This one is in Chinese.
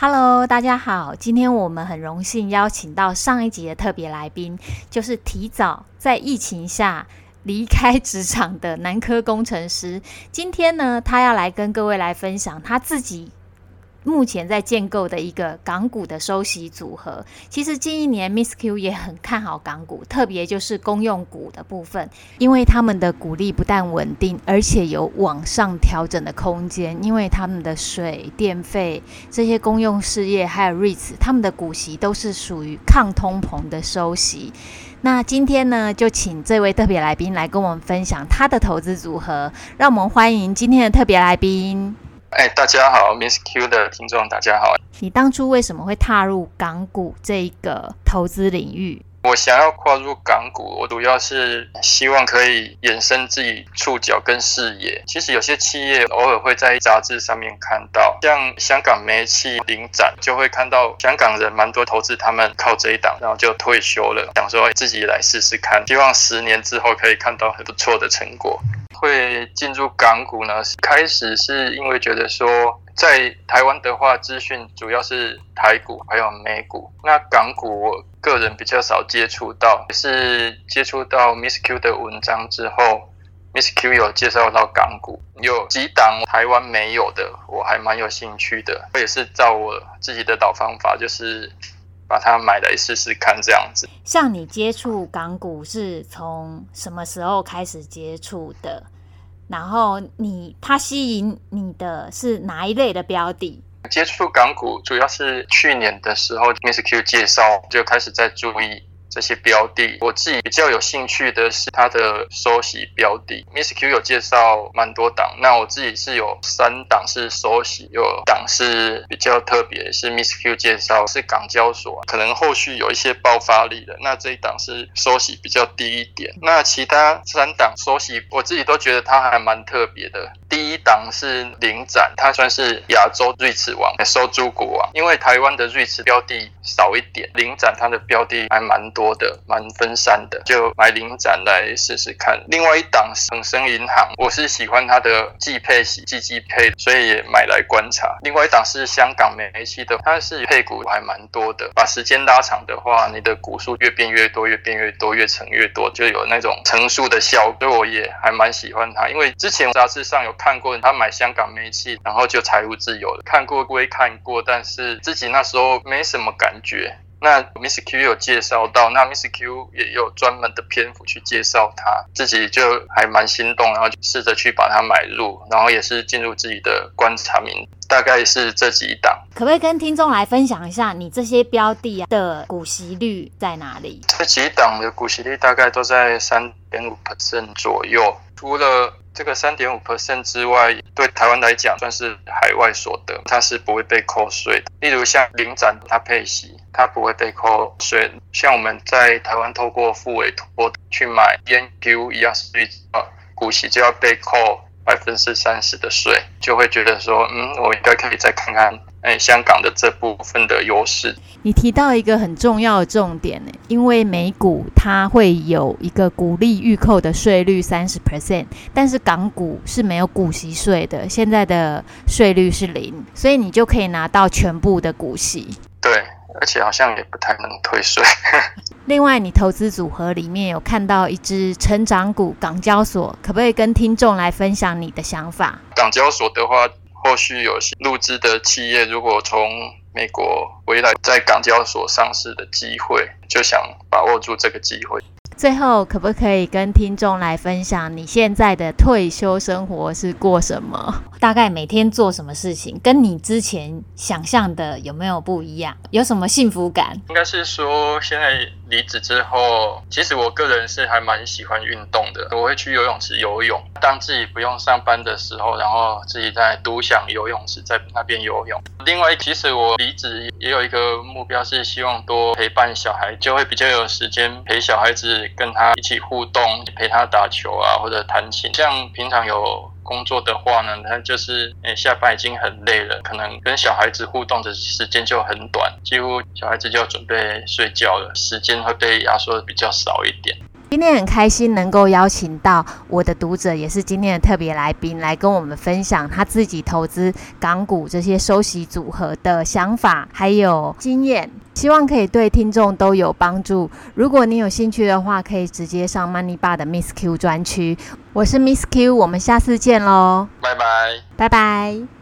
Hello，大家好，今天我们很荣幸邀请到上一集的特别来宾，就是提早在疫情下离开职场的男科工程师。今天呢，他要来跟各位来分享他自己。目前在建构的一个港股的收息组合，其实近一年 Miss Q 也很看好港股，特别就是公用股的部分，因为他们的股利不但稳定，而且有往上调整的空间。因为他们的水电费这些公用事业还有 REITs，他们的股息都是属于抗通膨的收息。那今天呢，就请这位特别来宾来跟我们分享他的投资组合，让我们欢迎今天的特别来宾。哎，大家好，Miss Q 的听众大家好。你当初为什么会踏入港股这个投资领域？我想要跨入港股，我主要是希望可以延伸自己触角跟视野。其实有些企业偶尔会在杂志上面看到，像香港煤气领展，就会看到香港人蛮多投资他们靠这一档，然后就退休了，想说自己来试试看，希望十年之后可以看到很不错的成果。会进入港股呢？开始是因为觉得说，在台湾的话，资讯主要是台股还有美股。那港股我个人比较少接触到，也是接触到 Miss Q 的文章之后，Miss Q 有介绍到港股，有几档台湾没有的，我还蛮有兴趣的。我也是照我自己的老方法，就是。把它买来试试看，这样子。像你接触港股是从什么时候开始接触的？然后你它吸引你的是哪一类的标的？接触港股主要是去年的时候，Miss Q 介绍就开始在注意。这些标的，我自己比较有兴趣的是它的收息标的。Miss Q 有介绍蛮多档，那我自己是有三档是收息，有档是比较特别，是 Miss Q 介绍是港交所，可能后续有一些爆发力的。那这一档是收息比较低一点，那其他三档收息，我自己都觉得它还蛮特别的。第一档是领展，它算是亚洲瑞驰王，收租股王，因为台湾的瑞驰标的少一点，领展它的标的还蛮多的，蛮分散的，就买领展来试试看。另外一档恒生银行，我是喜欢它的季配息、季季配，所以也买来观察。另外一档是香港煤气的，它是配股还蛮多的，把时间拉长的话，你的股数越变越多，越变越多，越乘越多，就有那种乘数的效果。所以我也还蛮喜欢它，因为之前杂志上有。看过他买香港煤气，然后就财务自由了。看过归看过，但是自己那时候没什么感觉。那 Miss Q 有介绍到，那 Miss Q 也有专门的篇幅去介绍它，自己就还蛮心动，然后就试着去把它买入，然后也是进入自己的观察名，大概是这几档。可不可以跟听众来分享一下，你这些标的的股息率在哪里？这几档的股息率大概都在三点五 percent 左右，除了。这个三点五 percent 之外，对台湾来讲算是海外所得，它是不会被扣税的。例如像领展，它配息，它不会被扣税。像我们在台湾透过付委托去买 BNQ 一样，税呃股息就要被扣百分之三十的税，就会觉得说，嗯，我应该可以再看看。哎，香港的这部分的优势，你提到一个很重要的重点呢，因为美股它会有一个股利预扣的税率三十 percent，但是港股是没有股息税的，现在的税率是零，所以你就可以拿到全部的股息。对，而且好像也不太能退税。另外，你投资组合里面有看到一只成长股港交所，可不可以跟听众来分享你的想法？港交所的话。后续有些入资的企业，如果从美国回来，在港交所上市的机会，就想把握住这个机会。最后，可不可以跟听众来分享你现在的退休生活是过什么？大概每天做什么事情？跟你之前想象的有没有不一样？有什么幸福感？应该是说，现在离职之后，其实我个人是还蛮喜欢运动的。我会去游泳池游泳，当自己不用上班的时候，然后自己在独享游泳池，在那边游泳。另外，其实我离职也有一个目标，是希望多陪伴小孩，就会比较有时间陪小孩子。跟他一起互动，陪他打球啊，或者弹琴。像平常有工作的话呢，他就是诶下班已经很累了，可能跟小孩子互动的时间就很短，几乎小孩子就要准备睡觉了，时间会被压缩的比较少一点。今天很开心能够邀请到我的读者，也是今天的特别来宾，来跟我们分享他自己投资港股这些收息组合的想法还有经验，希望可以对听众都有帮助。如果你有兴趣的话，可以直接上 Money Bar 的 Miss Q 专区。我是 Miss Q，我们下次见喽，拜拜，拜拜。